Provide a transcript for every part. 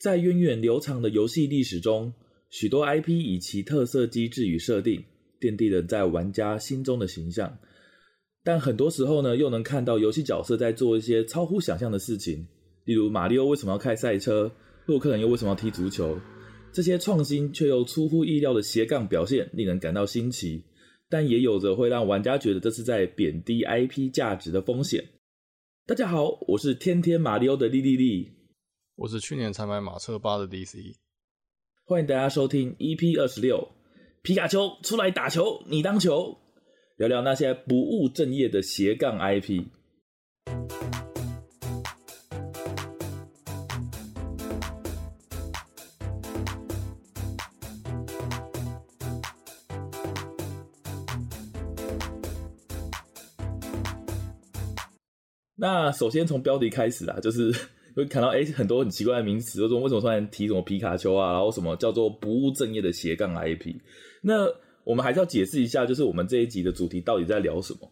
在源远流长的游戏历史中，许多 IP 以其特色机制与设定，奠定了在玩家心中的形象。但很多时候呢，又能看到游戏角色在做一些超乎想象的事情，例如马里奥为什么要开赛车，洛克人又为什么要踢足球？这些创新却又出乎意料的斜杠表现，令人感到新奇，但也有着会让玩家觉得这是在贬低 IP 价值的风险。大家好，我是天天马里奥的莉莉莉，我是去年才买马车八的 DC，欢迎大家收听 EP 二十六，皮卡丘出来打球，你当球，聊聊那些不务正业的斜杠 IP。那首先从标题开始啦，就是会看到哎、很多很奇怪的名词，就说为什么突然提什么皮卡丘啊，然后什么叫做不务正业的斜杠 IP。那我们还是要解释一下，就是我们这一集的主题到底在聊什么？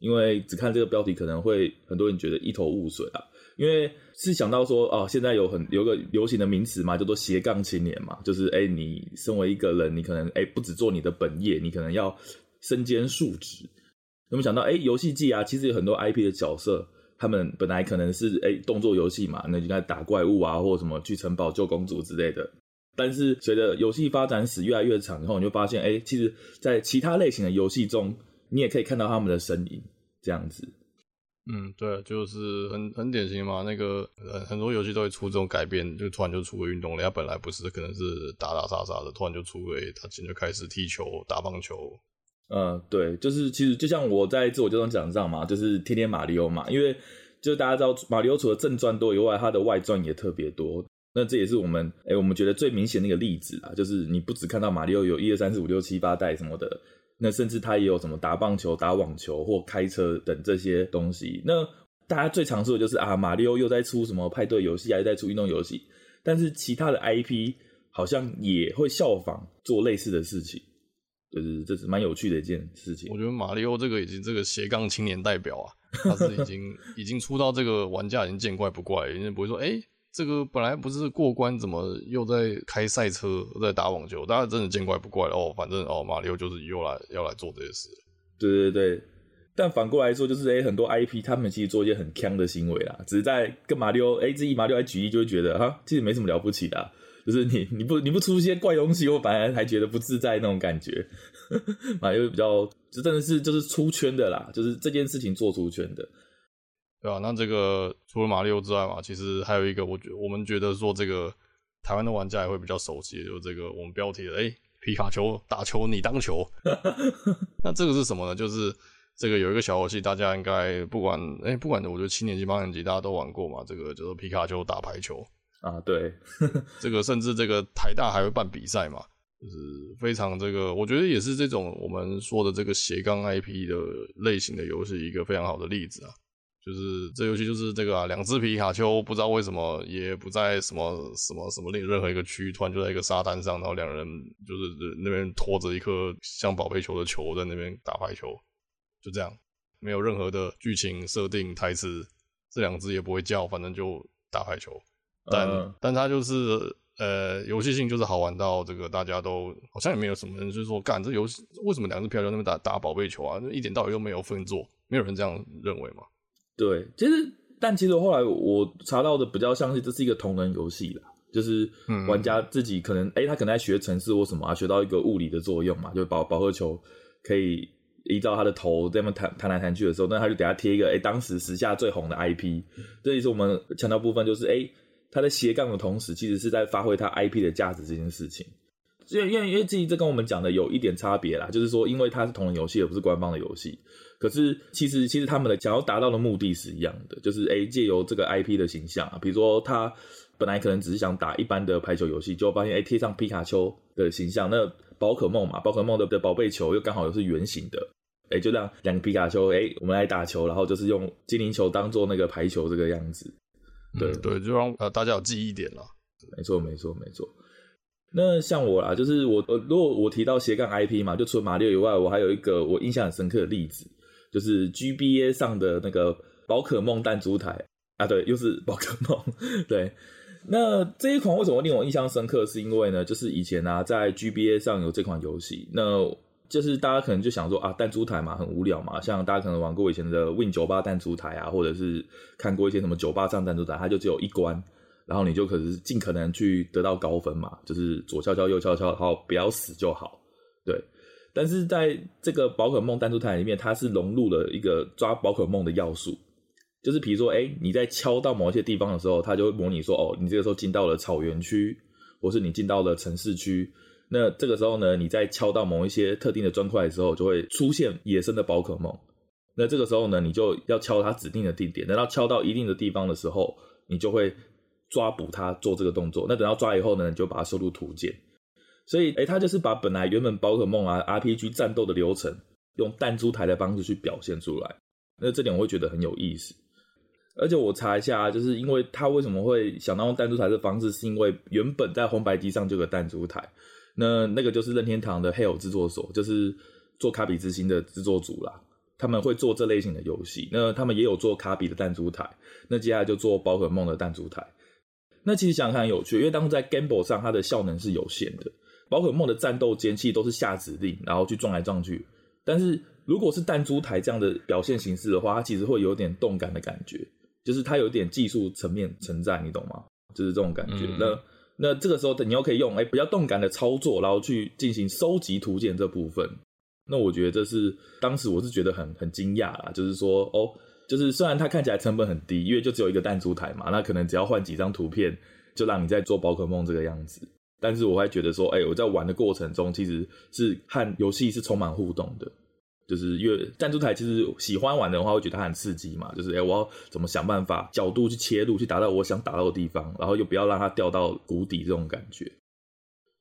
因为只看这个标题可能会很多人觉得一头雾水啊。因为是想到说哦，现在有很有个流行的名词嘛，叫做斜杠青年嘛，就是哎、你身为一个人，你可能哎、不只做你的本业，你可能要身兼数职。有没有想到哎游戏机啊，其实有很多 IP 的角色。他们本来可能是诶动作游戏嘛，那就该打怪物啊，或者什么去城堡救公主之类的。但是随着游戏发展史越来越长以后，你就发现，诶其实，在其他类型的游戏中，你也可以看到他们的身影，这样子。嗯，对，就是很很典型嘛。那个很很多游戏都会出这种改变，就突然就出个运动了，他本来不是可能是打打杀杀的，突然就出个，他现在就开始踢球、打棒球。嗯，对，就是其实就像我在自我介绍讲上嘛，就是天天马里奥嘛，因为就大家知道马里奥除了正传多以外，它的外传也特别多。那这也是我们哎，我们觉得最明显的一个例子啦，就是你不只看到马里奥有一二三四五六七八代什么的，那甚至他也有什么打棒球、打网球或开车等这些东西。那大家最常说的就是啊，马里奥又在出什么派对游戏，还在出运动游戏，但是其他的 IP 好像也会效仿做类似的事情。就是这是蛮有趣的一件事情。我觉得马里奥这个已经这个斜杠青年代表啊，他是已经 已经出到这个玩家已经见怪不怪了，因为不会说，哎、欸，这个本来不是过关，怎么又在开赛车，又在打网球？大家真的见怪不怪了哦。反正哦，马里奥就是又来要来做这些事。对对对，但反过来说，就是哎、欸，很多 IP 他们其实做一些很坑的行为啦，只是在跟马里奥哎，这一马里奥来举例，就会觉得哈，其实没什么了不起的、啊。就是你你不你不出一些怪东西，我反而还觉得不自在那种感觉，啊，因为比较就真的是就是出圈的啦，就是这件事情做出圈的，对吧？那这个除了马里奥之外嘛，其实还有一个，我觉我们觉得说这个台湾的玩家也会比较熟悉，就是这个我们标题的哎、欸，皮卡丘打球你当球，那这个是什么呢？就是这个有一个小游戏，大家应该不管哎、欸、不管我觉得七年级八年级大家都玩过嘛，这个叫做皮卡丘打排球。啊，对，这个甚至这个台大还会办比赛嘛，就是非常这个，我觉得也是这种我们说的这个斜杠 IP 的类型的游戏一个非常好的例子啊，就是这游戏就是这个啊，两只皮卡丘不知道为什么也不在什么什么什么另任何一个区域，突然就在一个沙滩上，然后两人就是那边拖着一颗像宝贝球的球在那边打排球，就这样，没有任何的剧情设定台词，这两只也不会叫，反正就打排球。但、嗯、但它就是呃游戏性就是好玩到这个大家都好像也没有什么人就是说干这游戏为什么两只漂流那边打打宝贝球啊？一点道理都没有分做，没有人这样认为嘛？对，其实但其实后来我查到的比较像是这是一个同人游戏啦，就是玩家自己可能哎、嗯欸、他可能在学程式或什么啊，学到一个物理的作用嘛，就宝宝贺球可以依照他的头这么弹弹来弹去的时候，那他就给他贴一个哎、欸、当时时下最红的 IP，这也是我们强调部分就是哎。欸他在斜杠的同时，其实是在发挥他 IP 的价值这件事情。因为因为因为这这跟我们讲的有一点差别啦，就是说，因为它是同人游戏，而不是官方的游戏。可是其实其实他们的想要达到的目的是一样的，就是诶借由这个 IP 的形象啊，比如说他本来可能只是想打一般的排球游戏，就发现诶贴上皮卡丘的形象，那宝可梦嘛，宝可梦的的宝贝球又刚好又是圆形的，诶就让两个皮卡丘诶我们来打球，然后就是用精灵球当做那个排球这个样子。对、嗯、对，就让呃大家有记忆点了。没错没错没错。那像我啦，就是我呃，如果我提到斜杠 IP 嘛，就除了马六以外，我还有一个我印象很深刻的例子，就是 GBA 上的那个宝可梦弹珠台啊，对，又是宝可梦。对，那这一款为什么令我印象深刻？是因为呢，就是以前啊，在 GBA 上有这款游戏，那就是大家可能就想说啊，弹珠台嘛，很无聊嘛。像大家可能玩过以前的 Win 九八弹珠台啊，或者是看过一些什么九八上弹珠台，它就只有一关，然后你就可是尽可能去得到高分嘛，就是左敲敲右敲敲，然后不要死就好。对，但是在这个宝可梦弹珠台里面，它是融入了一个抓宝可梦的要素。就是比如说，哎、你在敲到某一些地方的时候，它就会模拟说，哦，你这个时候进到了草原区，或是你进到了城市区。那这个时候呢，你在敲到某一些特定的砖块的时候，就会出现野生的宝可梦。那这个时候呢，你就要敲它指定的地点。等到敲到一定的地方的时候，你就会抓捕它做这个动作。那等到抓以后呢，你就把它收入图鉴。所以，哎、欸，它就是把本来原本宝可梦啊 RPG 战斗的流程，用弹珠台的方式去表现出来。那这点我会觉得很有意思。而且我查一下，就是因为他为什么会想到用弹珠台的方式，是因为原本在红白机上就有弹珠台，那那个就是任天堂的 Hale 制作所，就是做卡比之心的制作组啦，他们会做这类型的游戏，那他们也有做卡比的弹珠台，那接下来就做宝可梦的弹珠台。那其实想想看很有趣，因为当时在 Game Boy 上它的效能是有限的，宝可梦的战斗间隙都是下指令，然后去撞来撞去，但是如果是弹珠台这样的表现形式的话，它其实会有点动感的感觉。就是它有点技术层面存在，你懂吗？就是这种感觉。嗯、那那这个时候，你又可以用哎、比较动感的操作，然后去进行收集图鉴这部分。那我觉得这是当时我是觉得很很惊讶啦。就是说哦，就是虽然它看起来成本很低，因为就只有一个弹珠台嘛，那可能只要换几张图片，就让你在做宝可梦这个样子。但是我还觉得说，哎、我在玩的过程中其实是和游戏是充满互动的。就是因为弹珠台，其实喜欢玩的话，会觉得它很刺激嘛。就是哎、欸，我要怎么想办法角度去切入，去达到我想打到的地方，然后又不要让它掉到谷底这种感觉。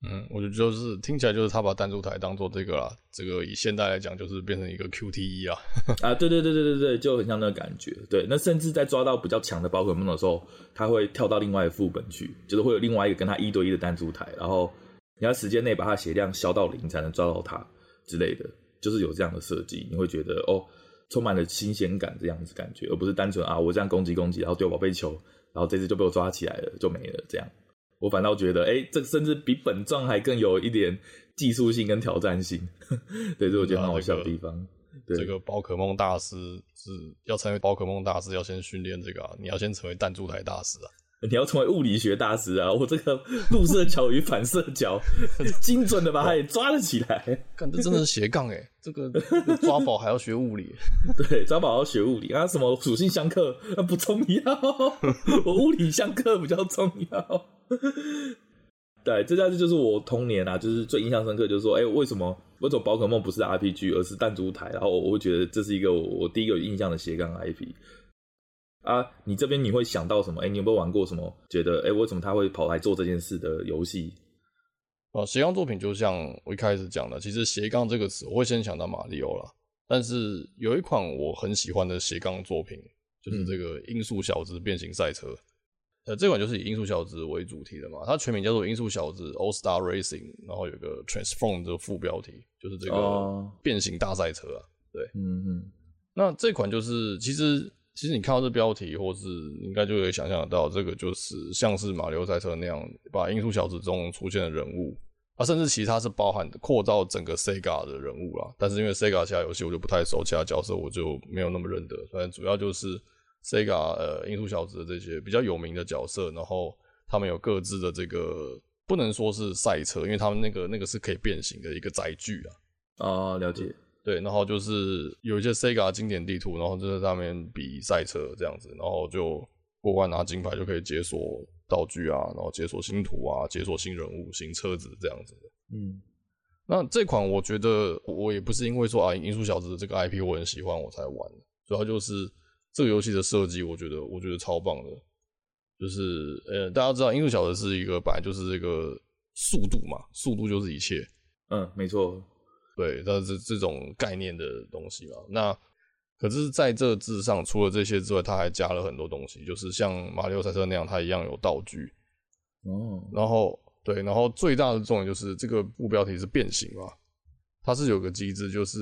嗯，我觉得就是听起来就是他把弹珠台当做这个啦，这个以现代来讲就是变成一个 QTE 啊。啊，对对对对对对，就很像那个感觉。对，那甚至在抓到比较强的宝可梦的时候，他会跳到另外一个副本去，就是会有另外一个跟他一对一的弹珠台，然后你要时间内把它血量消到零才能抓到它之类的。就是有这样的设计，你会觉得哦，充满了新鲜感这样子感觉，而不是单纯啊，我这样攻击攻击，然后丢宝贝球，然后这次就被我抓起来了，就没了这样。我反倒觉得，哎、欸，这甚至比本传还更有一点技术性跟挑战性。对，这我觉得很好笑的地方。这个、对这个宝可梦大师是要成为宝可梦大师，要先训练这个、啊，你要先成为弹珠台大师啊。你要成为物理学大师啊！我这个入射角与反射角，精准的把它也抓了起来。看，这真的是斜杠哎！这个 抓宝还要学物理，对，抓宝要学物理啊！什么属性相克啊不重要，我物理相克比较重要。对，这下子就是我童年啊，就是最印象深刻，就是说，哎、欸，为什么为什么宝可梦不是 RPG，而是弹珠台？然后我会觉得这是一个我，我第一个有印象的斜杠 IP。啊，你这边你会想到什么？哎、欸，你有没有玩过什么？觉得哎、欸，为什么他会跑来做这件事的游戏？啊，斜杠作品就像我一开始讲的，其实斜杠这个词，我会先想到马里奥啦。但是有一款我很喜欢的斜杠作品，就是这个《音速小子变形赛车》。呃、嗯，这款就是以音速小子为主题的嘛，它全名叫做《音速小子 All Star Racing》，然后有个 Transform 的副标题，就是这个变形大赛车啊。对，嗯嗯。那这款就是其实。其实你看到这标题，或是应该就可以想象得到，这个就是像是马里奥赛车那样，把音速小子中出现的人物，啊，甚至其他是包含扩造整个 Sega 的人物啦。但是因为 Sega 其他游戏我就不太熟，其他角色我就没有那么认得。反正主要就是 Sega 呃音速小子的这些比较有名的角色，然后他们有各自的这个不能说是赛车，因为他们那个那个是可以变形的一个载具啊。啊，了解。对，然后就是有一些 Sega 经典地图，然后就在上面比赛车这样子，然后就过关拿金牌就可以解锁道具啊，然后解锁新图啊，解锁新人物、新车子这样子。嗯，那这款我觉得我也不是因为说啊，音速小子的这个 IP 我很喜欢我才玩，主要就是这个游戏的设计，我觉得我觉得超棒的。就是呃，大家知道音速小子是一个本来就是这个速度嘛，速度就是一切。嗯，没错。对，它是这种概念的东西嘛。那可是在这之上，除了这些之外，它还加了很多东西，就是像马里奥赛车那样，它一样有道具。哦。然后，对，然后最大的重点就是这个目标题是变形嘛。它是有个机制，就是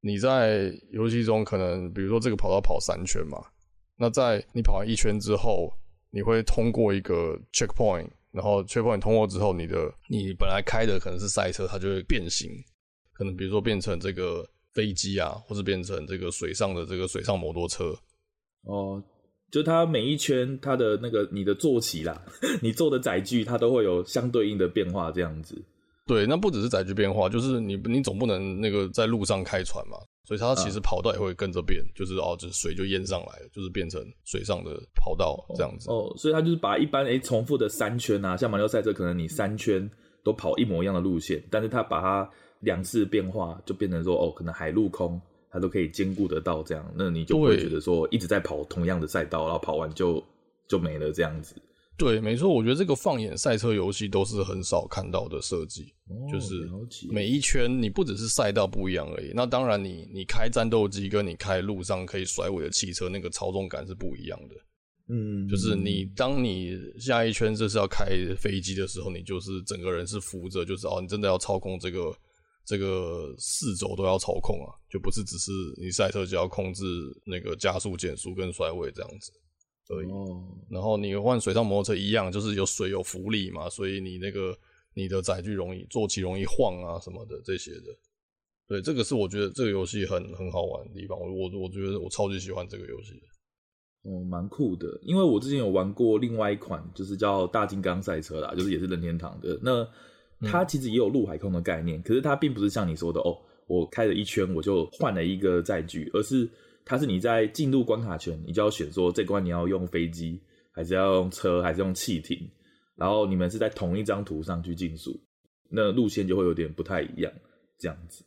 你在游戏中可能，比如说这个跑道跑三圈嘛，那在你跑完一圈之后，你会通过一个 checkpoint，然后 checkpoint 通过之后，你的你本来开的可能是赛车，它就会变形，可能比如说变成这个飞机啊，或者变成这个水上的这个水上摩托车。哦，就它每一圈它的那个你的坐骑啦，你坐的载具，它都会有相对应的变化，这样子。对，那不只是载具变化，就是你你总不能那个在路上开船嘛。所以它其实跑道也会跟着变，啊、就是哦，就是水就淹上来了，就是变成水上的跑道这样子。哦，哦，所以它就是把一般诶重复的三圈啊，像马里奥赛车，可能你三圈都跑一模一样的路线，但是它把它两次变化，就变成说哦，可能海陆空它都可以兼顾得到这样，那你就会觉得说一直在跑同样的赛道，然后跑完就就没了这样子。对，没错，我觉得这个放眼赛车游戏都是很少看到的设计，哦、就是每一圈你不只是赛道不一样而已。那当然你，你你开战斗机跟你开路上可以甩尾的汽车，那个操纵感是不一样的。嗯，就是你当你下一圈这是要开飞机的时候，你就是整个人是扶着，就是哦，你真的要操控这个这个四轴都要操控啊，就不是只是你赛车就要控制那个加速、减速跟甩尾这样子。对，然后你换水上摩托车一样，就是有水有浮力嘛，所以你那个你的载具容易坐骑容易晃啊什么的这些的。对，这个是我觉得这个游戏很很好玩的地方，我我我觉得我超级喜欢这个游戏的。哦，蛮酷的，因为我之前有玩过另外一款，就是叫大金刚赛车啦，就是也是任天堂的。那它其实也有陆海空的概念，可是它并不是像你说的哦，我开了一圈我就换了一个载具，而是。它是你在进入关卡前，你就要选说这关你要用飞机，还是要用车，还是用汽艇，然后你们是在同一张图上去竞速，那路线就会有点不太一样，这样子。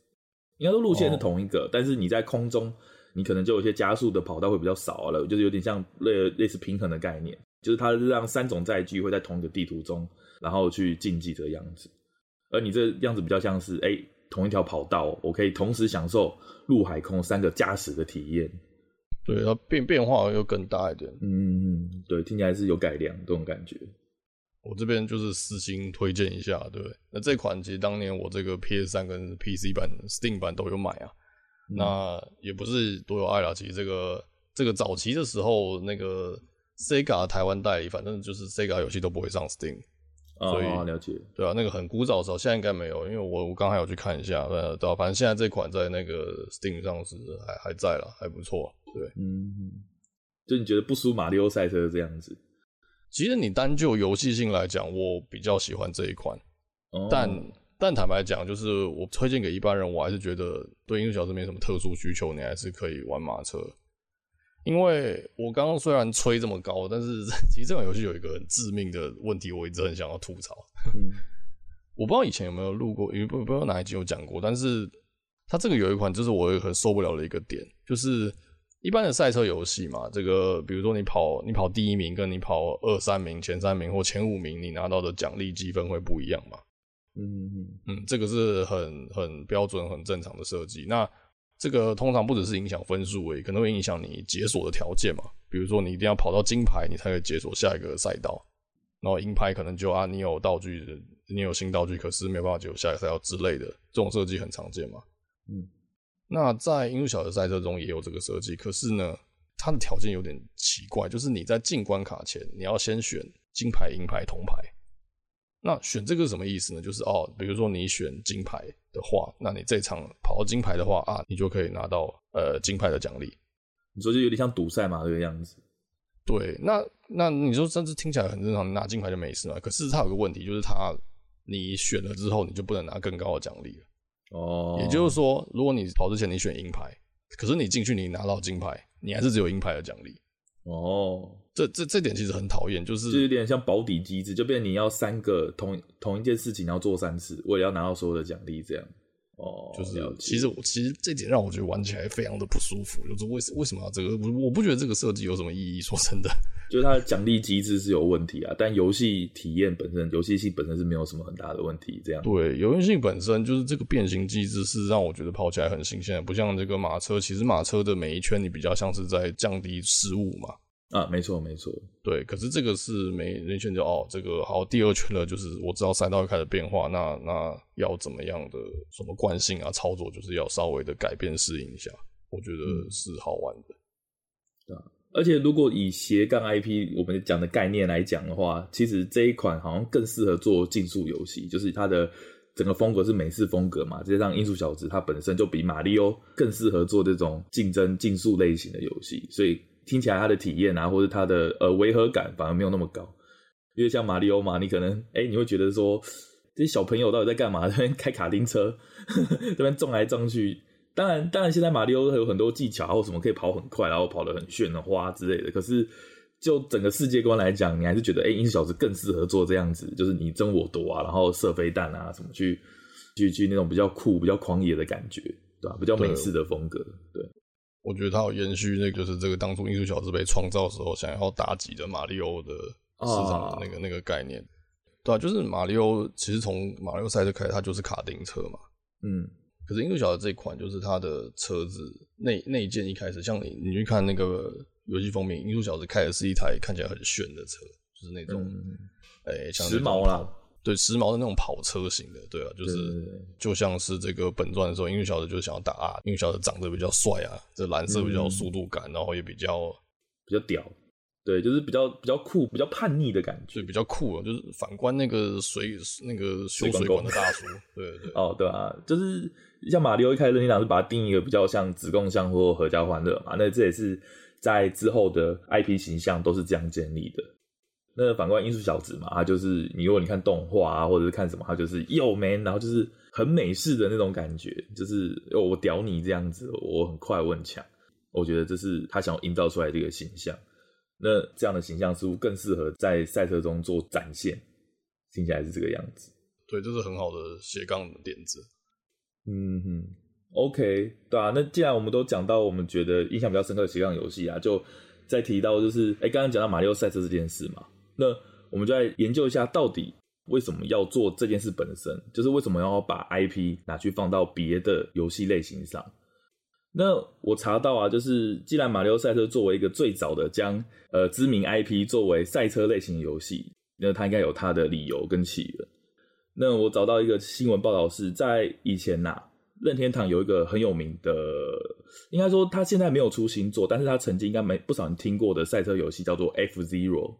应该说路线是同一个，哦、但是你在空中，你可能就有一些加速的跑道会比较少了，就是有点像类类似平衡的概念，就是它是让三种载具会在同一个地图中，然后去竞技这个样子，而你这样子比较像是哎。欸同一条跑道，我可以同时享受陆海空三个驾驶的体验。对，它变变化又更大一点。嗯，对，听起来是有改良这种感觉。我这边就是私心推荐一下，对。那这款其实当年我这个 PS 三跟 PC 版、Steam 版都有买啊。嗯、那也不是多有爱啦，其实这个这个早期的时候，那个 Sega 台湾代理，反正就是 Sega 游戏都不会上 Steam。所以、哦、了解，对啊，那个很古早的时候，现在应该没有，因为我我刚才有去看一下，呃，对啊，反正现在这款在那个 Steam 上是还还在了，还不错，对，嗯，就你觉得不输马里奥赛车这样子？其实你单就游戏性来讲，我比较喜欢这一款，哦、但但坦白讲，就是我推荐给一般人，我还是觉得对音速小子没什么特殊需求，你还是可以玩马车。因为我刚刚虽然吹这么高，但是 其实这款游戏有一个很致命的问题，我一直很想要吐槽。嗯、我不知道以前有没有录过，因为不不知道哪一集有讲过，但是它这个有一款就是我很受不了的一个点，就是一般的赛车游戏嘛，这个比如说你跑你跑第一名，跟你跑二三名、前三名或前五名，你拿到的奖励积分会不一样嘛？嗯嗯嗯，这个是很很标准、很正常的设计。那这个通常不只是影响分数，也可能会影响你解锁的条件嘛。比如说，你一定要跑到金牌，你才可以解锁下一个赛道。然后银牌可能就啊，你有道具，你有新道具，可是没有办法解锁下一个赛道之类的。这种设计很常见嘛。嗯，那在英速小的赛车中也有这个设计，可是呢，它的条件有点奇怪，就是你在进关卡前，你要先选金牌、银牌、铜牌。那选这个是什么意思呢？就是哦，比如说你选金牌的话，那你这场跑到金牌的话啊，你就可以拿到呃金牌的奖励。你说就有点像赌赛嘛，这个样子。对，那那你说甚至听起来很正常，你拿金牌就没事嘛。可是它有个问题，就是它你选了之后，你就不能拿更高的奖励了。哦。也就是说，如果你跑之前你选银牌，可是你进去你拿到金牌，你还是只有银牌的奖励。哦。这这这点其实很讨厌，就是就有点像保底机制，就变你要三个同同一件事情要做三次，为了要拿到所有的奖励，这样。哦，就是其实我其实这点让我觉得玩起来非常的不舒服，就是为为什么要这个？我我不觉得这个设计有什么意义。说真的，就是它的奖励机制是有问题啊，但游戏体验本身，游戏性本身是没有什么很大的问题。这样对，游戏性本身就是这个变形机制是让我觉得跑起来很新鲜，不像这个马车，其实马车的每一圈你比较像是在降低失误嘛。啊，没错没错，对，可是这个是没人选就哦，这个好，第二圈了，就是我知道赛道开始变化，那那要怎么样的什么惯性啊操作，就是要稍微的改变适应一下，我觉得是好玩的。对、嗯、而且如果以斜杠 IP 我们讲的概念来讲的话，其实这一款好像更适合做竞速游戏，就是它的整个风格是美式风格嘛，再加上音速小子它本身就比马里欧更适合做这种竞争竞速类型的游戏，所以听起来它的体验啊，或者它的呃违和感反而没有那么高。因为像马里欧嘛，你可能哎、你会觉得说这些小朋友到底在干嘛？这边开卡丁车，呵呵这边撞来撞去。当然，当然，现在马里欧有很多技巧或什么可以跑很快，然后跑得很炫的花之类的。可是，就整个世界观来讲，你还是觉得，哎、欸，音速小子更适合做这样子，就是你争我夺啊，然后射飞弹啊，什么去去去那种比较酷、比较狂野的感觉，对吧？比较美式的风格。对，我觉得它有延续那个，就是这个当初艺术小子被创造的时候想要打击的马里欧的市场的那个、啊、那个概念。对啊，就是马里欧其实从马里欧赛车开始，它就是卡丁车嘛。嗯。可是音速小子这一款，就是它的车子内内件一开始，像你你去看那个游戏封面，音速小子开的是一台看起来很炫的车，就是那种诶、嗯欸，像时髦啦，对，时髦的那种跑车型的，对啊，就是就像是这个本传的时候，音速小子就想要打啊，音速小子长得比较帅啊，这蓝色比较有速度感，嗯、然后也比较比较屌。对，就是比较比较酷、比较叛逆的感觉，就比较酷啊。就是反观那个水那个修水管的大叔，对对，对 哦，对啊，就是像马里奥一开始任天堂是把它定义一个比较像子贡像或合家欢乐嘛，那这也是在之后的 IP 形象都是这样建立的。那反观音速小子嘛，他就是你如果你看动画啊，或者是看什么，他就是 Yo man，然后就是很美式的那种感觉，就是我屌你这样子，我很快，我很强。我觉得这是他想要营造出来的一个形象。那这样的形象似乎更适合在赛车中做展现，听起来是这个样子。对，这是很好的斜杠的点子。嗯哼，OK，对啊。那既然我们都讲到我们觉得印象比较深刻的斜杠游戏啊，就再提到就是，哎，刚刚讲到马里奥赛车这件事嘛，那我们就来研究一下，到底为什么要做这件事本身，就是为什么要把 IP 拿去放到别的游戏类型上。那我查到啊，就是既然马里奥赛车作为一个最早的将呃知名 IP 作为赛车类型游戏，那它应该有它的理由跟起源。那我找到一个新闻报道是在以前呐、啊，任天堂有一个很有名的，应该说他现在没有出新作，但是他曾经应该没不少人听过的赛车游戏叫做 F-Zero，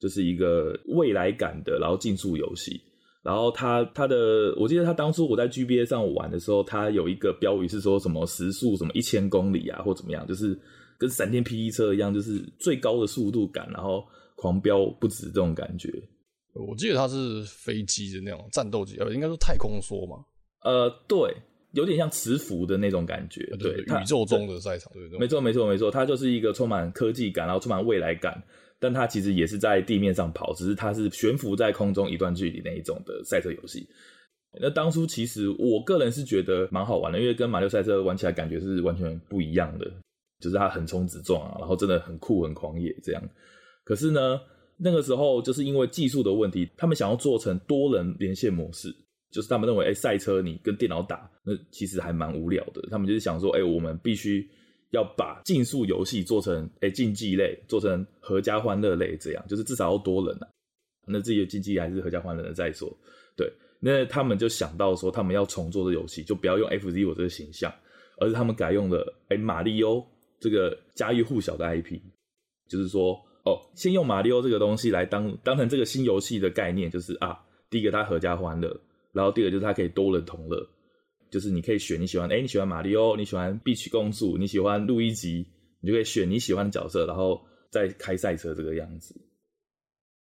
就是一个未来感的然后竞速游戏。然后他他的，我记得他当初我在 GBA 上玩的时候，他有一个标语是说什么时速什么一千公里啊，或怎么样，就是跟闪电霹雳车一样，就是最高的速度感，然后狂飙不止这种感觉。我记得它是飞机的那种战斗机，呃，应该说太空梭嘛。呃，对，有点像磁浮的那种感觉。对，对宇宙中的赛场，对，对，没错，没错，没错，它就是一个充满科技感，然后充满未来感。但它其实也是在地面上跑，只是它是悬浮在空中一段距离那一种的赛车游戏。那当初其实我个人是觉得蛮好玩的，因为跟马里奥赛车玩起来感觉是完全不一样的，就是它横冲直撞啊，然后真的很酷很狂野这样。可是呢，那个时候就是因为技术的问题，他们想要做成多人连线模式，就是他们认为，哎，赛车你跟电脑打，那其实还蛮无聊的。他们就是想说，哎，我们必须。要把竞速游戏做成诶竞技类，做成合家欢乐类，这样就是至少要多人啊。那自己的竞技还是合家欢乐的再说。对，那他们就想到说，他们要重做的游戏，就不要用 FZ 我这个形象，而是他们改用了诶马里欧这个家喻户晓的 IP。就是说，哦，先用马里欧这个东西来当当成这个新游戏的概念，就是啊，第一个它合家欢乐，然后第二个就是它可以多人同乐。就是你可以选你喜欢，哎、欸，你喜欢马里奥，你喜欢碧曲公主，你喜欢路易吉，你就可以选你喜欢的角色，然后再开赛车这个样子。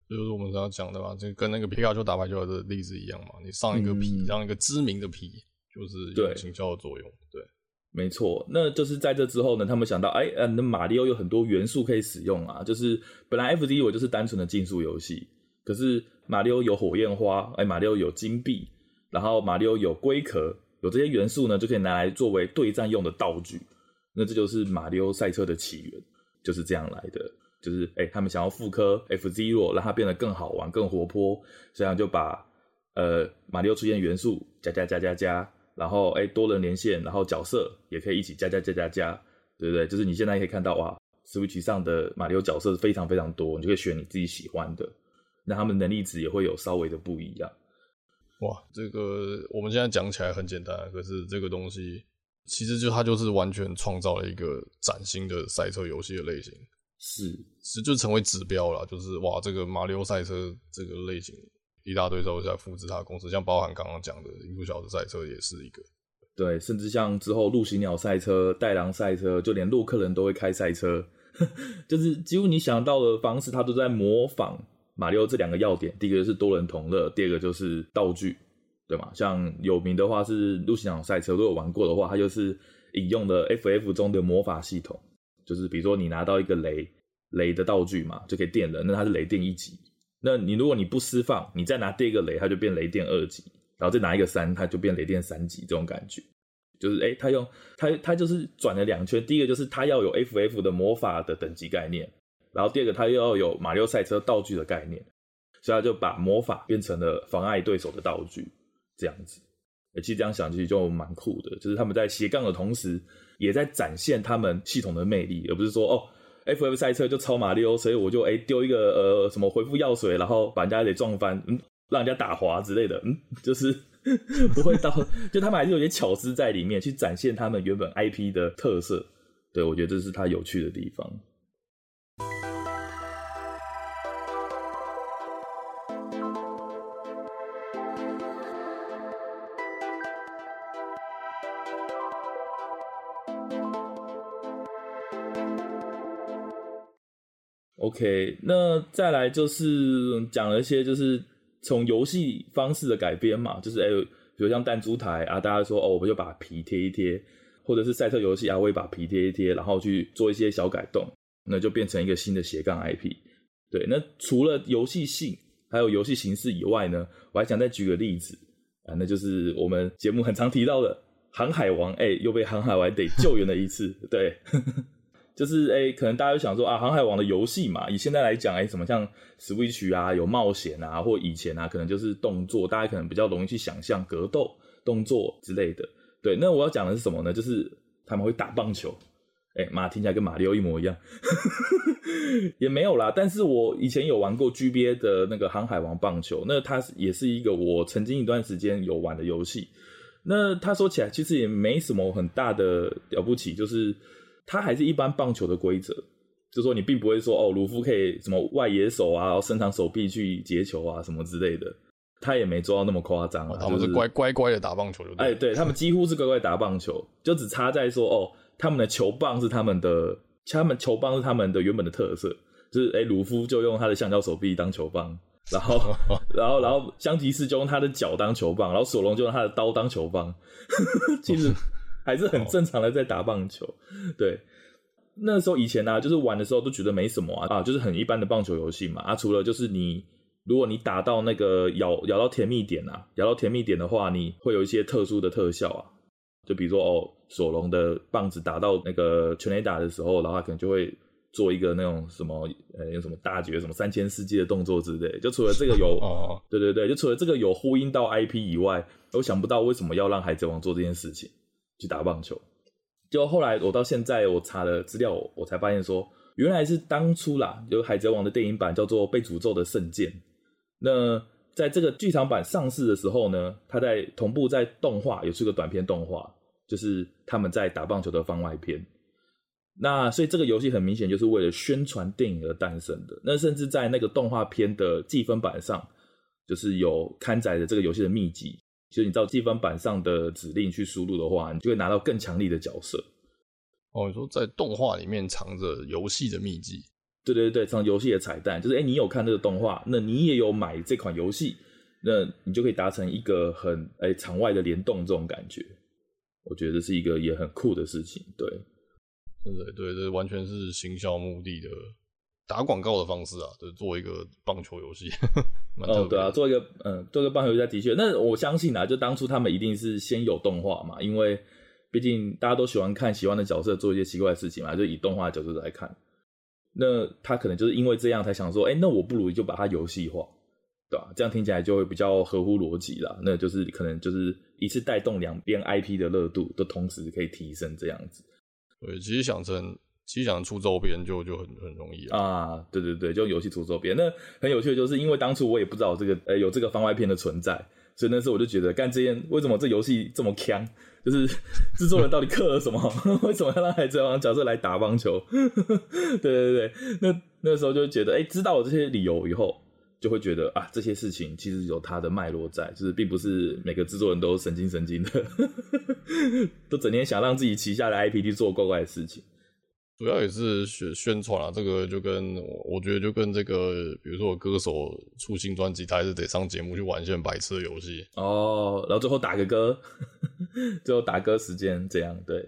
就是我们刚刚讲的嘛，就跟那个皮卡丘打排球的例子一样嘛，你上一个皮，嗯、让一个知名的皮，就是有行销的作用。对，对没错。那就是在这之后呢，他们想到，哎、欸，呃，那马里奥有很多元素可以使用啊，就是本来 F-Zero 就是单纯的竞速游戏，可是马里奥有火焰花，哎、欸，马里奥有金币，然后马里奥有龟壳。有这些元素呢，就可以拿来作为对战用的道具。那这就是马里奥赛车的起源，就是这样来的。就是哎、他们想要复刻 F-Zero，让它变得更好玩、更活泼，这样就把呃马里奥出现元素加加加加加，然后哎、多人连线，然后角色也可以一起加加加加加，对不对？就是你现在可以看到哇，Switch 上的马里奥角色非常非常多，你就可以选你自己喜欢的。那他们能力值也会有稍微的不一样。哇，这个我们现在讲起来很简单，可是这个东西其实就它就是完全创造了一个崭新的赛车游戏的类型。是是就成为指标了，就是哇，这个马里奥赛车这个类型一大堆都在复制它的公司，像包含刚刚讲的《音速小子赛车》也是一个。对，甚至像之后陆行鸟赛车、带狼赛车，就连洛克人都会开赛车，就是几乎你想到的方式，它都在模仿马里奥这两个要点。第一个就是多人同乐，第二个就是道具，对吗？像有名的话是路行鸟赛车，如果玩过的话，它就是引用的 FF 中的魔法系统，就是比如说你拿到一个雷雷的道具嘛，就可以电人，那它是雷电一级。那你如果你不释放，你再拿第二个雷，它就变雷电二级。然后再拿一个三，它就变雷电三级，这种感觉，就是哎，他用他他就是转了两圈。第一个就是他要有 FF 的魔法的等级概念，然后第二个他又要有马里奥赛车道具的概念，所以他就把魔法变成了妨碍对手的道具，这样子。其实这样想其实就蛮酷的，就是他们在斜杠的同时，也在展现他们系统的魅力，而不是说哦，FF 赛车就超马里奥，所以我就哎丢一个呃什么回复药水，然后把人家给撞翻，嗯。让人家打滑之类的，嗯，就是 不会到，就他们还是有些巧思在里面，去展现他们原本 IP 的特色。对，我觉得这是他有趣的地方。OK，那再来就是讲了一些就是。从游戏方式的改编嘛，就是哎、比如像弹珠台啊，大家说哦，我们就把皮贴一贴，或者是赛车游戏啊，我也把皮贴一贴，然后去做一些小改动，那就变成一个新的斜杠 IP。对，那除了游戏性还有游戏形式以外呢，我还想再举个例子啊，那就是我们节目很常提到的《航海王》，哎，又被航海王得救援了一次，对。就是哎、可能大家就想说啊，《航海王》的游戏嘛，以现在来讲，哎、什么像 Switch 啊，有冒险啊，或以前啊，可能就是动作，大家可能比较容易去想象格斗动作之类的。对，那我要讲的是什么呢？就是他们会打棒球，哎、欸，妈，听起来跟马里奥一模一样，也没有啦。但是我以前有玩过 GBA 的那个《航海王》棒球，那它也是一个我曾经一段时间有玩的游戏。那他说起来，其实也没什么很大的了不起，就是。它还是一般棒球的规则，就是说你并不会说哦，鲁夫可以什么外野手啊，然后伸长手臂去截球啊，什么之类的，他也没做到那么夸张啊。他们是乖乖乖的打棒球。哎，对，他们几乎是乖乖打棒球，就只差在说哦，他们的球棒是他们的，他们球棒是他们的原本的特色，就是哎，鲁夫就用他的橡胶手臂当球棒，然后 然后然后香吉士就用他的脚当球棒，然后索隆就用他的刀当球棒，其实。还是很正常的在打棒球，对。那时候以前呢、啊，就是玩的时候都觉得没什么啊，啊，就是很一般的棒球游戏嘛。啊，除了就是你，如果你打到那个咬咬到甜蜜点啊，咬到甜蜜点的话，你会有一些特殊的特效啊。就比如说哦，索隆的棒子打到那个全垒打的时候，然后他可能就会做一个那种什么呃，有什么大绝什么三千世纪的动作之类。就除了这个有，哦对对对，就除了这个有呼应到 IP 以外，我想不到为什么要让海贼王做这件事情。去打棒球，就后来我到现在我查了资料，我才发现说，原来是当初啦，有海贼王的电影版叫做《被诅咒的圣剑》。那在这个剧场版上市的时候呢，它在同步在动画有出个短片动画，就是他们在打棒球的番外篇。那所以这个游戏很明显就是为了宣传电影而诞生的。那甚至在那个动画片的计分板上，就是有刊载的这个游戏的秘籍。其实你照积分板上的指令去输入的话，你就会拿到更强力的角色。哦，你说在动画里面藏着游戏的秘籍？对对对，藏游戏的彩蛋，就是哎，你有看这个动画，那你也有买这款游戏，那你就可以达成一个很哎场外的联动这种感觉。我觉得是一个也很酷的事情。对，对对对，这完全是行销目的的。打广告的方式啊，就是做一个棒球游戏。哦，对啊，做一个嗯，做一个棒球游戏，的确。那我相信啊，就当初他们一定是先有动画嘛，因为毕竟大家都喜欢看喜欢的角色做一些奇怪的事情嘛，就以动画的角度来看。那他可能就是因为这样才想说，哎、欸，那我不如就把它游戏化，对吧、啊？这样听起来就会比较合乎逻辑啦。那就是可能就是一次带动两边 IP 的热度，都同时可以提升这样子。对，其实想成。其实想出周边就就很很容易啊，对对对，就游戏出周边。那很有趣的就是，因为当初我也不知道这个呃有这个番外篇的存在，所以那时候我就觉得干这件为什么这游戏这么强？就是 制作人到底刻了什么？为什么要让海贼王角色来打棒球？对对对，那那时候就觉得，哎、知道了这些理由以后，就会觉得啊，这些事情其实有它的脉络在，就是并不是每个制作人都神经神经的，都整天想让自己旗下的 IP 去做怪怪的事情。主要也是宣宣传啊，这个就跟我觉得就跟这个，比如说我歌手出新专辑，他还是得上节目去玩一些白痴的游戏哦，然后最后打个歌，最后打歌时间这样对。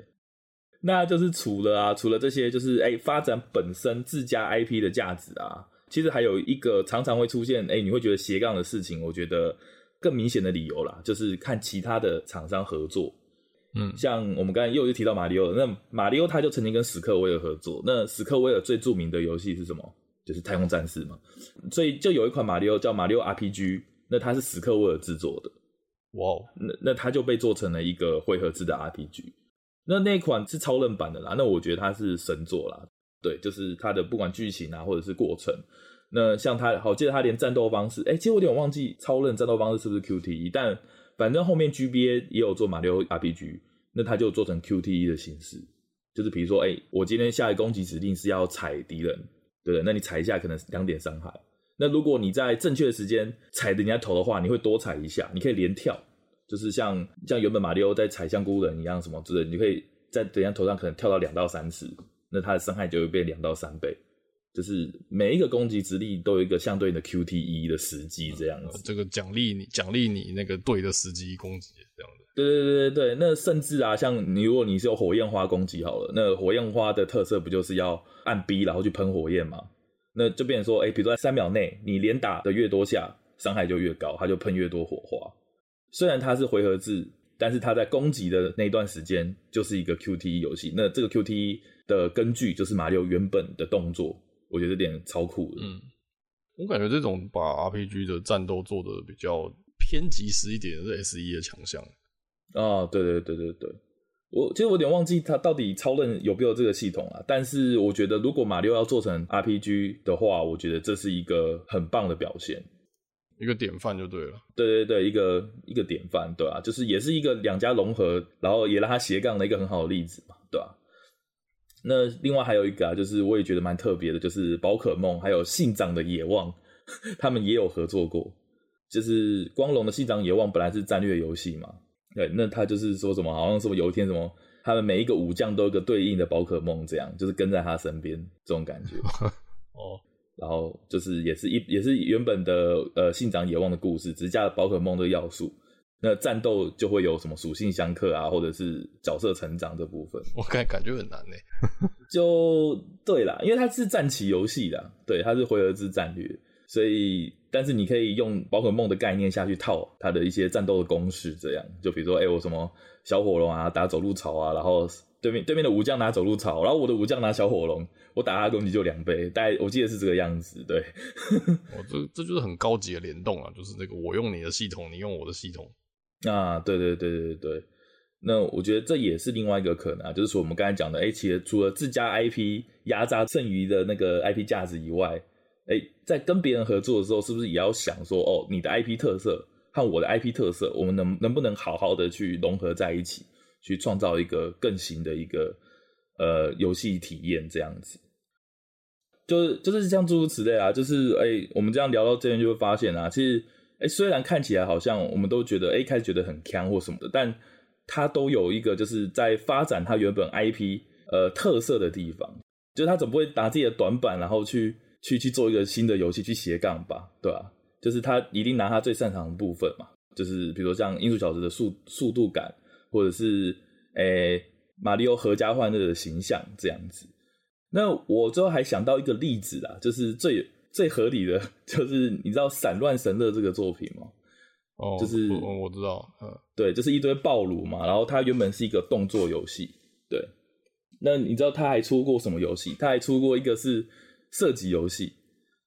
那就是除了啊，除了这些，就是哎、发展本身自家 IP 的价值啊，其实还有一个常常会出现，哎、你会觉得斜杠的事情，我觉得更明显的理由啦，就是看其他的厂商合作。嗯，像我们刚才又又提到马里奥，那马里奥他就曾经跟史克威尔合作。那史克威尔最著名的游戏是什么？就是太空战士嘛。所以就有一款马里奥叫马里奥 RPG，那它是史克威尔制作的。哇、wow，那那它就被做成了一个回合制的 RPG。那那款是超人版的啦。那我觉得它是神作啦。对，就是它的不管剧情啊，或者是过程。那像它，好记得它连战斗方式，哎、欸，其实我有点忘记超人战斗方式是不是 QTE，但。反正后面 GBA 也有做马里奥 RPG，那他就做成 QTE 的形式，就是比如说，哎、我今天下一攻击指令是要踩敌人，对不对？那你踩一下可能两点伤害。那如果你在正确的时间踩人家头的话，你会多踩一下，你可以连跳，就是像像原本马里奥在踩香菇人一样什么之类，你可以在人家头上可能跳到两到三次，那他的伤害就会变两到三倍。就是每一个攻击之力都有一个相对应的 QTE 的时机，这样子。这个奖励你奖励你那个对的时机攻击，这样子。对对对对对，那甚至啊，像你如果你是有火焰花攻击好了，那火焰花的特色不就是要按 B 然后去喷火焰吗？那就变成说，哎、欸，比如说在三秒内你连打的越多下，伤害就越高，它就喷越多火花。虽然它是回合制，但是它在攻击的那段时间就是一个 QTE 游戏。那这个 QTE 的根据就是马里奥原本的动作。我觉得有点超酷的。嗯，我感觉这种把 RPG 的战斗做的比较偏即时一点的是 SE 的强项。啊，对对对对对，我其实我有点忘记它到底超任有没有这个系统啊。但是我觉得如果马六要做成 RPG 的话，我觉得这是一个很棒的表现，一个典范就对了。对对对，一个一个典范，对啊，就是也是一个两家融合，然后也让它斜杠的一个很好的例子嘛，对吧、啊？那另外还有一个啊，就是我也觉得蛮特别的，就是宝可梦还有信长的野望，他们也有合作过。就是光荣的信长野望本来是战略游戏嘛，对，那他就是说什么，好像什么有一天什么，他们每一个武将都有一个对应的宝可梦，这样就是跟在他身边这种感觉。哦，然后就是也是一也是原本的呃信长野望的故事，只加了宝可梦的要素。那战斗就会有什么属性相克啊，或者是角色成长这部分，我感感觉很难呢。就对啦，因为它是战棋游戏啦，对，它是回合制战略，所以但是你可以用宝可梦的概念下去套它的一些战斗的公式，这样就比如说，哎、欸，我什么小火龙啊，打走路草啊，然后对面对面的武将拿走路草，然后我的武将拿小火龙，我打他攻击就两倍，大概我记得是这个样子，对。哦，这这就是很高级的联动啊，就是那个我用你的系统，你用我的系统。啊，对对对对对，那我觉得这也是另外一个可能啊，就是说我们刚才讲的，哎，其实除了自家 IP 压榨剩余的那个 IP 价值以外，哎，在跟别人合作的时候，是不是也要想说，哦，你的 IP 特色和我的 IP 特色，我们能能不能好好的去融合在一起，去创造一个更新的一个呃游戏体验这样子，就是就是像诸如此类啊，就是哎，我们这样聊到这边就会发现啊，其实。哎，虽然看起来好像我们都觉得，哎，开始觉得很锵或什么的，但它都有一个就是在发展它原本 IP 呃特色的地方，就是它总不会拿自己的短板，然后去去去做一个新的游戏去斜杠吧，对吧？就是它一定拿它最擅长的部分嘛，就是比如像音速小子的速速度感，或者是诶马里奥合家欢乐的形象这样子。那我最后还想到一个例子啦，就是最。最合理的就是你知道《散乱神乐》这个作品吗？哦，就是我，我知道，嗯，对，就是一堆暴乳嘛，然后它原本是一个动作游戏，对。那你知道它还出过什么游戏？它还出过一个是射击游戏，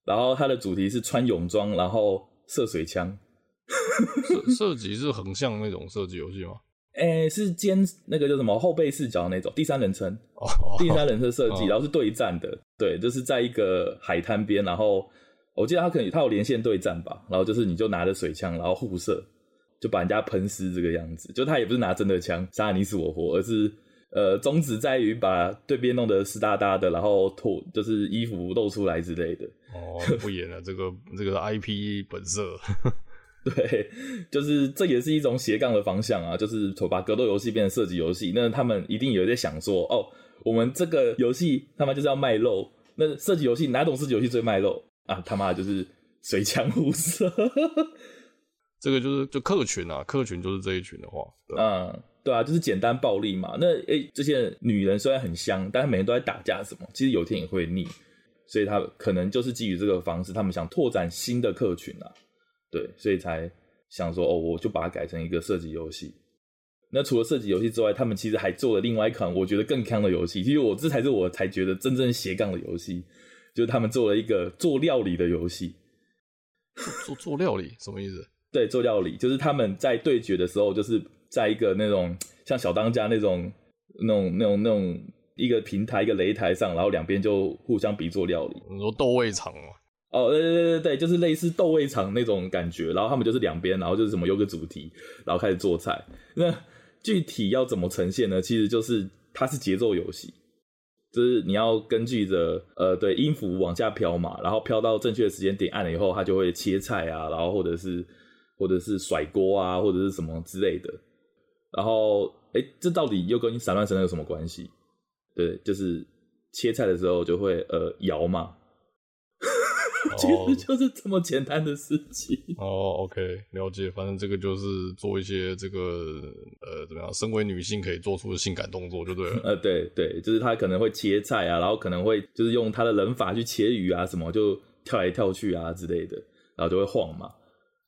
然后它的主题是穿泳装，然后射水枪。射射击是横向那种射击游戏吗？哎、欸，是兼那个叫什么后背视角那种第三人称，第三人称设计，然后是对战的，对，就是在一个海滩边，然后我记得他可能他有连线对战吧，然后就是你就拿着水枪，然后互射，就把人家喷湿这个样子，就他也不是拿真的枪杀你死我活，而是呃宗旨在于把对边弄得湿哒哒的，然后脱就是衣服露出来之类的。哦，不演了，这个这个 IP 本色。对，就是这也是一种斜杠的方向啊，就是把格斗游戏变成射击游戏。那他们一定有在想说，哦，我们这个游戏他妈就是要卖肉。那射击游戏哪种射击游戏最卖肉啊？他妈就是水枪互射。这个就是就客群啊，客群就是这一群的话，嗯，对啊，就是简单暴力嘛。那诶，这些女人虽然很香，但是每天都在打架什么，其实有一天也会腻。所以他可能就是基于这个方式，他们想拓展新的客群啊。对，所以才想说哦，我就把它改成一个射击游戏。那除了射击游戏之外，他们其实还做了另外一款我觉得更坑的游戏。其实我这才是我才觉得真正斜杠的游戏，就是他们做了一个做料理的游戏。做做料理什么意思？对，做料理就是他们在对决的时候，就是在一个那种像小当家那种、那种、那种、那种一个平台、一个擂台上，然后两边就互相比做料理。你说斗味场吗？哦，对对对对对，就是类似斗味场那种感觉，然后他们就是两边，然后就是什么有个主题，然后开始做菜。那具体要怎么呈现呢？其实就是它是节奏游戏，就是你要根据着呃对音符往下飘嘛，然后飘到正确的时间点按了以后，它就会切菜啊，然后或者是或者是甩锅啊，或者是什么之类的。然后哎，这到底又跟散乱神乐有什么关系？对，就是切菜的时候就会呃摇嘛。其实就是这么简单的事情哦。OK，了解。反正这个就是做一些这个呃，怎么样？身为女性可以做出的性感动作就对了。呃，对对，就是他可能会切菜啊，然后可能会就是用他的人法去切鱼啊，什么就跳来跳去啊之类的，然后就会晃嘛。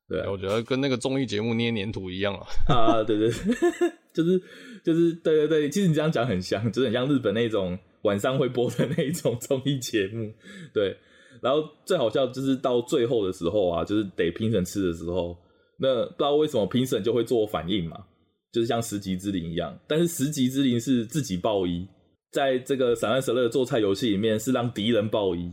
对啊，我觉得跟那个综艺节目捏黏土一样啊。啊，对对，就是就是对对对，其实你这样讲很像，就是很像日本那种晚上会播的那种综艺节目，对。然后最好笑就是到最后的时候啊，就是得评审吃的时候，那不知道为什么评审就会做反应嘛，就是像十级之灵一样。但是十级之灵是自己爆一，在这个散乱神乐做菜游戏里面是让敌人爆一，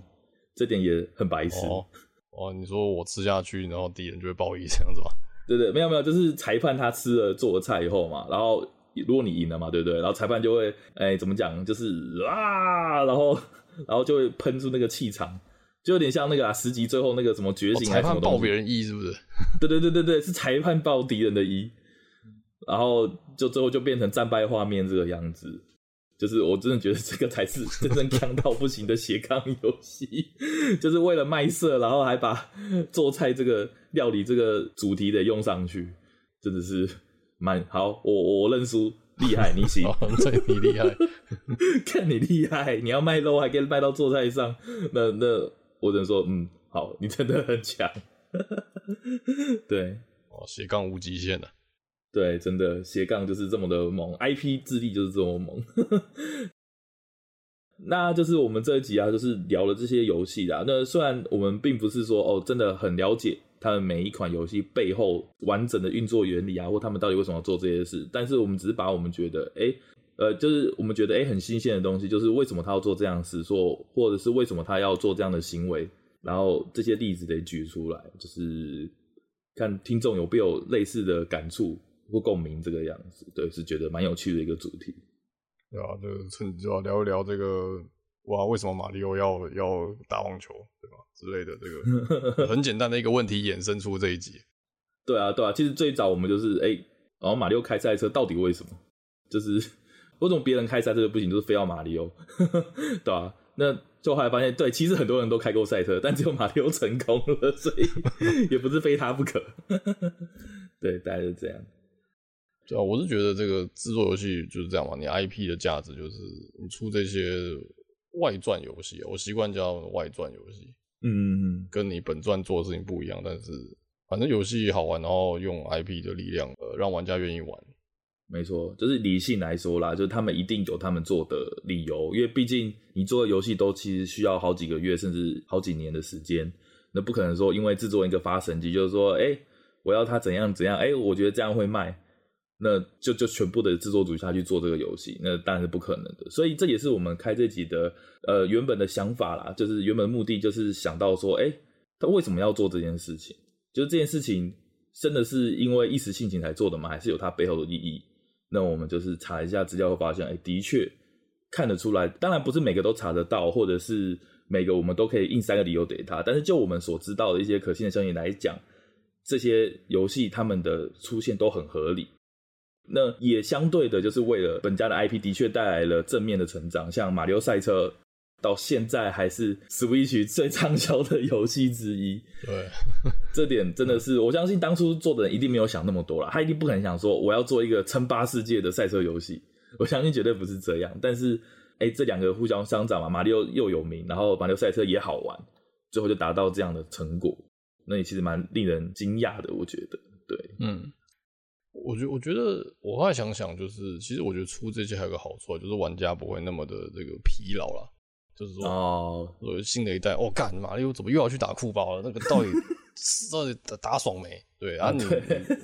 这点也很白痴。哦，哦，你说我吃下去，然后敌人就会爆一这样子吗？对对，没有没有，就是裁判他吃了做了菜以后嘛，然后如果你赢了嘛，对不对？然后裁判就会，哎，怎么讲？就是啊，然后然后就会喷出那个气场。就有点像那个啊，十级最后那个什么觉醒，裁判爆别人一是不是？对对对对对，是裁判爆敌人的一，然后就最后就变成战败画面这个样子。就是我真的觉得这个才是 真正强到不行的斜杠游戏，就是为了卖色，然后还把做菜这个料理这个主题得用上去，真的是蛮好。我我认输，厉害，你行，这你厉害，看你厉害，你要卖肉还可以卖到做菜上，那那。我只能说，嗯，好，你真的很强，对，哦，斜杠无极限的，对，真的斜杠就是这么的猛，IP 智力就是这么猛，那就是我们这一集啊，就是聊了这些游戏啊。那虽然我们并不是说哦，真的很了解他们每一款游戏背后完整的运作原理啊，或他们到底为什么要做这些事，但是我们只是把我们觉得，哎。呃，就是我们觉得诶很新鲜的东西，就是为什么他要做这样的事，说或者是为什么他要做这样的行为，然后这些例子得举出来，就是看听众有没有类似的感触或共鸣，这个样子，对，是觉得蛮有趣的一个主题。对啊，就趁就要聊一聊这个哇，为什么马里奥要要打网球，对吧？之类的这个 很简单的一个问题衍生出这一集。对啊，对啊，其实最早我们就是哎然后马里奥开赛车到底为什么？就是。为什么别人开赛车就不行，就是非要马里奥，对吧、啊？那就后来发现，对，其实很多人都开过赛车，但只有马里奥成功了，所以 也不是非他不可。对，大概是这样。对啊，我是觉得这个制作游戏就是这样嘛，你 IP 的价值就是你出这些外传游戏，我习惯叫外传游戏。嗯嗯嗯，跟你本传做的事情不一样，但是反正游戏好玩，然后用 IP 的力量，呃，让玩家愿意玩。没错，就是理性来说啦，就是他们一定有他们做的理由，因为毕竟你做的游戏都其实需要好几个月甚至好几年的时间，那不可能说因为制作一个发神机，就是说，哎，我要它怎样怎样，哎，我觉得这样会卖，那就就全部的制作组下去做这个游戏，那当然是不可能的。所以这也是我们开这集的呃原本的想法啦，就是原本目的就是想到说，哎、他为什么要做这件事情？就是这件事情真的是因为一时性情才做的吗？还是有它背后的意义？那我们就是查一下资料，会发现，哎、欸，的确看得出来。当然不是每个都查得到，或者是每个我们都可以印三个理由给他。但是就我们所知道的一些可信的消息来讲，这些游戏他们的出现都很合理。那也相对的，就是为了本家的 IP 的确带来了正面的成长，像马里奥赛车到现在还是 Switch 最畅销的游戏之一。对，这点真的是我相信当初做的人一定没有想那么多了，他一定不可能想说我要做一个称霸世界的赛车游戏，我相信绝对不是这样。但是，哎、欸，这两个互相相长嘛，马里奥又有名，然后马里奥赛车也好玩，最后就达到这样的成果，那也其实蛮令人惊讶的，我觉得。对，嗯。我觉我觉得，我后来想想，就是其实我觉得出这些还有个好处，就是玩家不会那么的这个疲劳了。就是说，哦，新的一代，哦，干嘛又怎么又要去打酷包了？那个到底 到底打，打爽没？对啊，你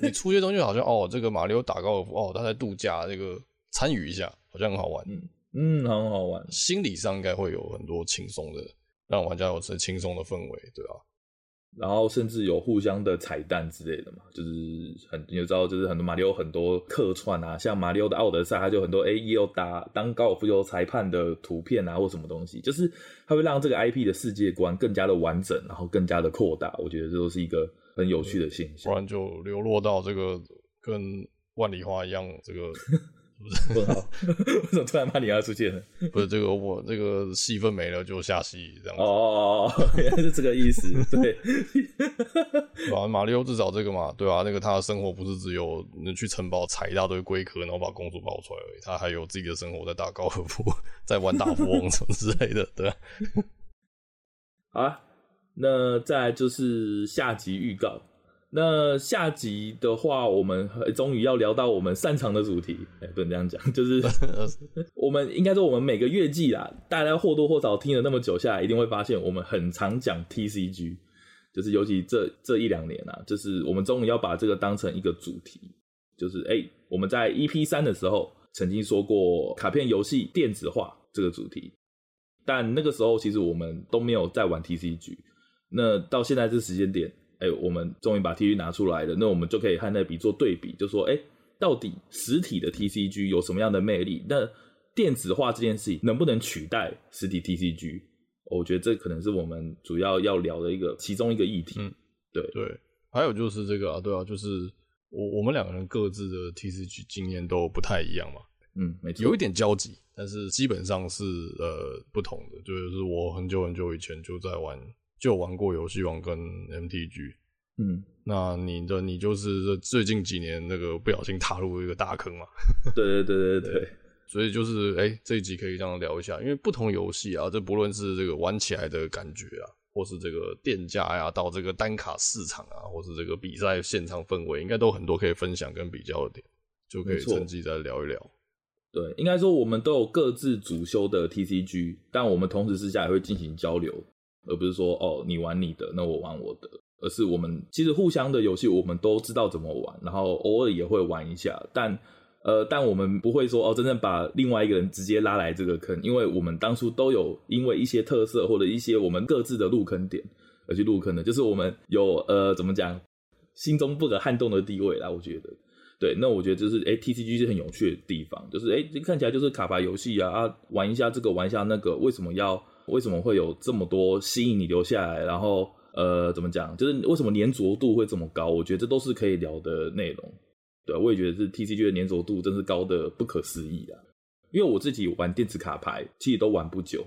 你出些东西好像哦，这个马里奥打高尔夫，哦，他在度假，这个参与一下，好像很好玩。嗯嗯，很好玩，心理上应该会有很多轻松的，让玩家有这轻松的氛围，对吧？然后甚至有互相的彩蛋之类的嘛，就是很你知道，就是很多马里奥很多客串啊，像马里奥的奥德赛，他就很多哎也有打当高尔夫球裁判的图片啊，或什么东西，就是它会让这个 IP 的世界观更加的完整，然后更加的扩大。我觉得这都是一个很有趣的现象。不然就流落到这个跟万里花一样这个。问号？为什么突然马里奥出现了？不是这个，我这个戏份没了就下戏这样子。哦哦哦，原来是这个意思。对，马？马里奥至少这个嘛，对吧、啊？那个他的生活不是只有能去城堡采一大堆龟壳，然后把公主抱出来而已。他还有自己的生活，在打高尔夫，在玩大富翁什么之类的，对吧？好啊，那再来就是下集预告。那下集的话，我们终于要聊到我们擅长的主题。哎、欸，不能这样讲，就是 我们应该说，我们每个月季啦，大家或多或少听了那么久下来，一定会发现我们很常讲 TCG，就是尤其这这一两年啊，就是我们终于要把这个当成一个主题。就是哎、欸，我们在 EP 三的时候曾经说过卡片游戏电子化这个主题，但那个时候其实我们都没有在玩 TCG。那到现在这时间点。哎、欸，我们终于把 TCG 拿出来了，那我们就可以和那笔做对比，就说，哎、欸，到底实体的 TCG 有什么样的魅力？那电子化这件事情能不能取代实体 TCG？我觉得这可能是我们主要要聊的一个其中一个议题。嗯，对对，还有就是这个啊，对啊，就是我我们两个人各自的 TCG 经验都不太一样嘛。嗯，没错，有一点交集，但是基本上是呃不同的。就是我很久很久以前就在玩。就玩过游戏王跟 MTG，嗯，那你的你就是最近几年那个不小心踏入一个大坑嘛？对对对对对，所以就是哎、欸，这一集可以这样聊一下，因为不同游戏啊，这不论是这个玩起来的感觉啊，或是这个店家呀，到这个单卡市场啊，或是这个比赛现场氛围，应该都很多可以分享跟比较的点，就可以趁机再聊一聊。对，应该说我们都有各自主修的 TCG，但我们同时私下也会进行交流。而不是说哦，你玩你的，那我玩我的，而是我们其实互相的游戏我们都知道怎么玩，然后偶尔也会玩一下，但呃，但我们不会说哦，真正把另外一个人直接拉来这个坑，因为我们当初都有因为一些特色或者一些我们各自的入坑点而去入坑的，就是我们有呃怎么讲，心中不可撼动的地位啦，我觉得，对，那我觉得就是哎，TCG 是很有趣的地方，就是哎，这看起来就是卡牌游戏啊啊，玩一下这个玩一下那个，为什么要？为什么会有这么多吸引你留下来？然后，呃，怎么讲？就是为什么粘着度会这么高？我觉得这都是可以聊的内容。对，我也觉得是 TCG 的粘着度真是高的不可思议啊！因为我自己玩电子卡牌，其实都玩不久，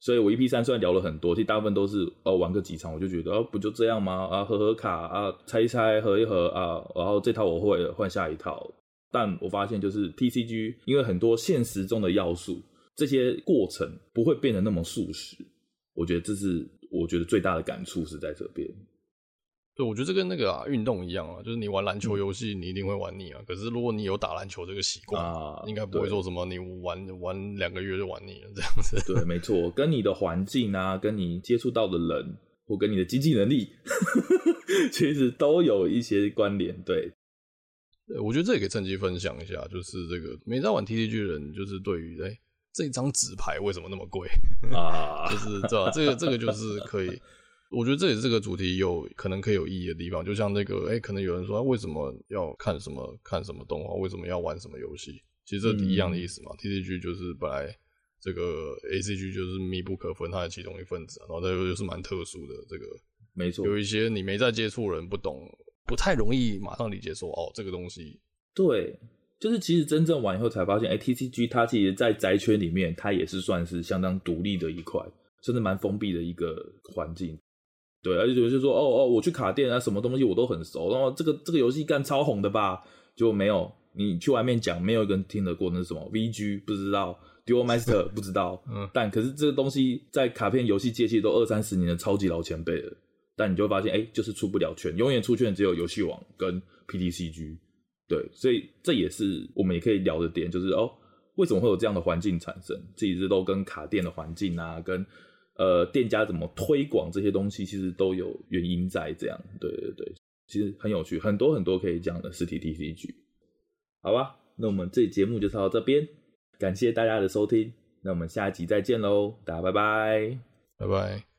所以我 EP3 虽然聊了很多，其实大部分都是哦玩个几场，我就觉得哦不就这样吗？啊，合合卡啊，猜一猜，合一合啊，然后这套我会，换下一套。但我发现就是 TCG，因为很多现实中的要素。这些过程不会变得那么速食，我觉得这是我觉得最大的感触是在这边。对，我觉得这跟那个啊运动一样啊，就是你玩篮球游戏，你一定会玩腻啊。可是如果你有打篮球这个习惯啊，应该不会说什么你玩玩两个月就玩腻了这样子。对，没错，跟你的环境啊，跟你接触到的人，或跟你的经济能力，其实都有一些关联。对。对，我觉得这也可以趁机分享一下，就是这个没在玩 T T G 的人，就是对于哎、欸、这张纸牌为什么那么贵 啊？就是知道这个这个就是可以，我觉得这也是这个主题有可能可以有意义的地方。就像那个哎、欸，可能有人说，为什么要看什么看什么动画，为什么要玩什么游戏？其实这一样的意思嘛。嗯、TCG 就是本来这个 ACG 就是密不可分，它的其中一份子，然后它又是蛮特殊的这个，没错，有一些你没在接触人不懂。不太容易马上理解说哦，这个东西对，就是其实真正玩以后才发现，哎，TCG 它其实，在宅圈里面，它也是算是相当独立的一块，甚至蛮封闭的一个环境。对，而且有些说，哦哦，我去卡店啊，什么东西我都很熟，然后这个这个游戏干超红的吧？结果没有，你去外面讲，没有一个人听得过那是什么 VG，不知道 Duel Master 不知道，嗯，但可是这个东西在卡片游戏界其实都二三十年的超级老前辈了。但你就会发现，哎、欸，就是出不了圈，永远出圈只有游戏王跟 PTCG，对，所以这也是我们也可以聊的点，就是哦，为什么会有这样的环境产生？这一直都跟卡店的环境啊，跟呃店家怎么推广这些东西，其实都有原因在这样。对对对，其实很有趣，很多很多可以讲的实体 TCG。好吧，那我们这节目就到这边，感谢大家的收听，那我们下集再见喽，大家拜拜，拜拜。